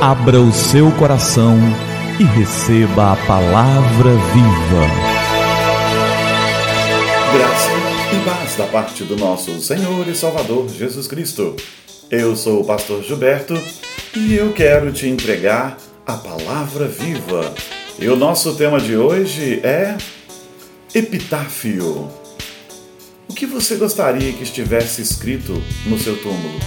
Abra o seu coração e receba a palavra viva. Graça e paz da parte do nosso Senhor e Salvador Jesus Cristo. Eu sou o pastor Gilberto e eu quero te entregar a palavra viva. E o nosso tema de hoje é Epitáfio. O que você gostaria que estivesse escrito no seu túmulo?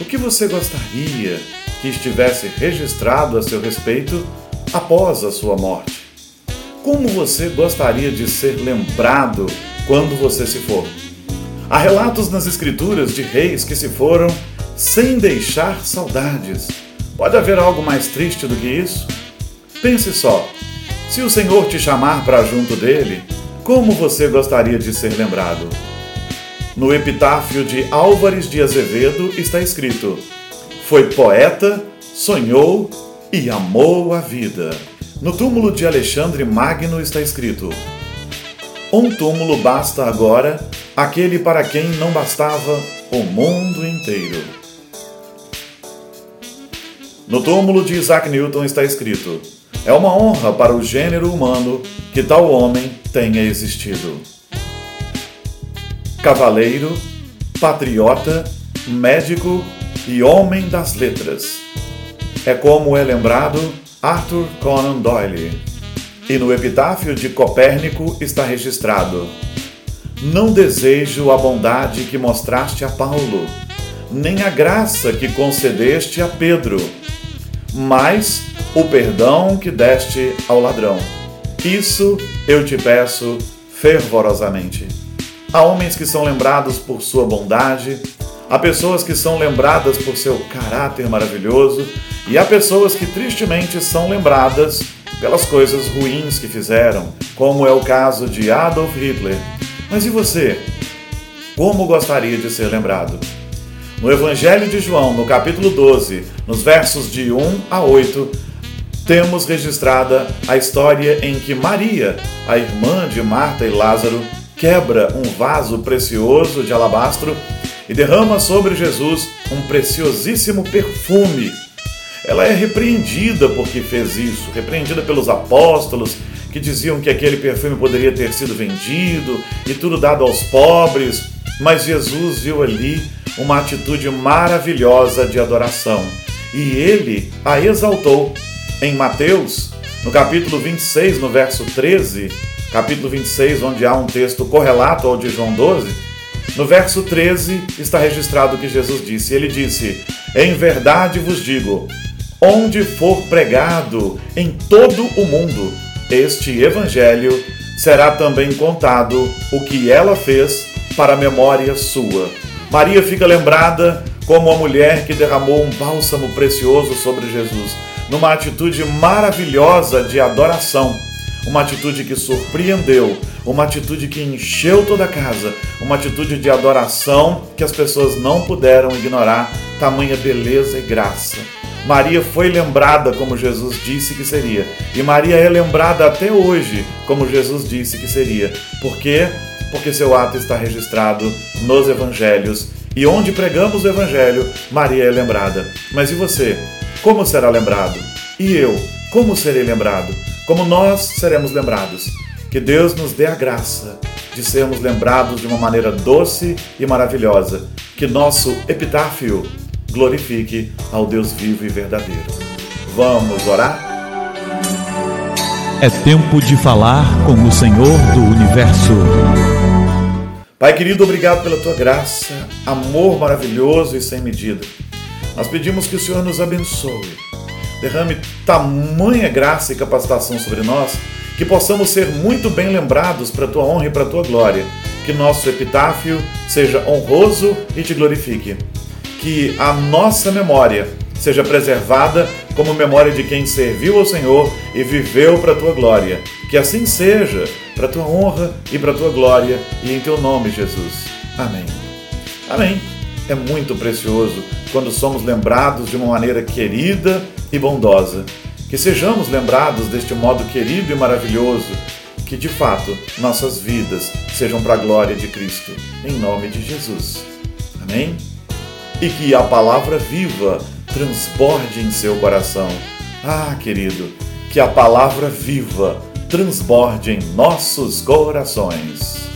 O que você gostaria que estivesse registrado a seu respeito após a sua morte? Como você gostaria de ser lembrado quando você se for? Há relatos nas Escrituras de reis que se foram sem deixar saudades. Pode haver algo mais triste do que isso? Pense só: se o Senhor te chamar para junto dele, como você gostaria de ser lembrado? No epitáfio de Álvares de Azevedo está escrito: Foi poeta, sonhou e amou a vida. No túmulo de Alexandre Magno está escrito: Um túmulo basta agora, aquele para quem não bastava o mundo inteiro. No túmulo de Isaac Newton está escrito: É uma honra para o gênero humano que tal homem tenha existido. Cavaleiro, patriota, médico e homem das letras. É como é lembrado Arthur Conan Doyle. E no epitáfio de Copérnico está registrado: Não desejo a bondade que mostraste a Paulo, nem a graça que concedeste a Pedro mas o perdão que deste ao ladrão. Isso eu te peço fervorosamente. Há homens que são lembrados por sua bondade, há pessoas que são lembradas por seu caráter maravilhoso, e há pessoas que tristemente são lembradas pelas coisas ruins que fizeram, como é o caso de Adolf Hitler. Mas e você? Como gostaria de ser lembrado? No Evangelho de João, no capítulo 12, nos versos de 1 a 8, temos registrada a história em que Maria, a irmã de Marta e Lázaro, quebra um vaso precioso de alabastro e derrama sobre Jesus um preciosíssimo perfume. Ela é repreendida porque fez isso, repreendida pelos apóstolos que diziam que aquele perfume poderia ter sido vendido e tudo dado aos pobres, mas Jesus viu ali uma atitude maravilhosa de adoração e ele a exaltou. Em Mateus, no capítulo 26, no verso 13, capítulo 26, onde há um texto correlato ao de João 12, no verso 13 está registrado o que Jesus disse. Ele disse: Em verdade vos digo, onde for pregado em todo o mundo este evangelho, será também contado o que ela fez para a memória sua. Maria fica lembrada como a mulher que derramou um bálsamo precioso sobre Jesus, numa atitude maravilhosa de adoração, uma atitude que surpreendeu, uma atitude que encheu toda a casa, uma atitude de adoração que as pessoas não puderam ignorar, tamanha beleza e graça. Maria foi lembrada como Jesus disse que seria, e Maria é lembrada até hoje como Jesus disse que seria. Por quê? porque seu ato está registrado nos evangelhos. E onde pregamos o evangelho, Maria é lembrada. Mas e você? Como será lembrado? E eu? Como serei lembrado? Como nós seremos lembrados? Que Deus nos dê a graça de sermos lembrados de uma maneira doce e maravilhosa. Que nosso epitáfio glorifique ao Deus vivo e verdadeiro. Vamos orar? É tempo de falar com o Senhor do universo. Pai querido, obrigado pela tua graça, amor maravilhoso e sem medida. Nós pedimos que o Senhor nos abençoe, derrame tamanha graça e capacitação sobre nós, que possamos ser muito bem lembrados para a tua honra e para a tua glória. Que nosso epitáfio seja honroso e te glorifique. Que a nossa memória seja preservada como memória de quem serviu ao Senhor e viveu para a tua glória. Que assim seja, para a tua honra e para a tua glória, e em teu nome, Jesus. Amém. Amém. É muito precioso quando somos lembrados de uma maneira querida e bondosa. Que sejamos lembrados deste modo querido e maravilhoso, que de fato nossas vidas sejam para a glória de Cristo, em nome de Jesus. Amém? E que a palavra viva transborde em seu coração. Ah, querido, que a palavra viva transborde em nossos corações.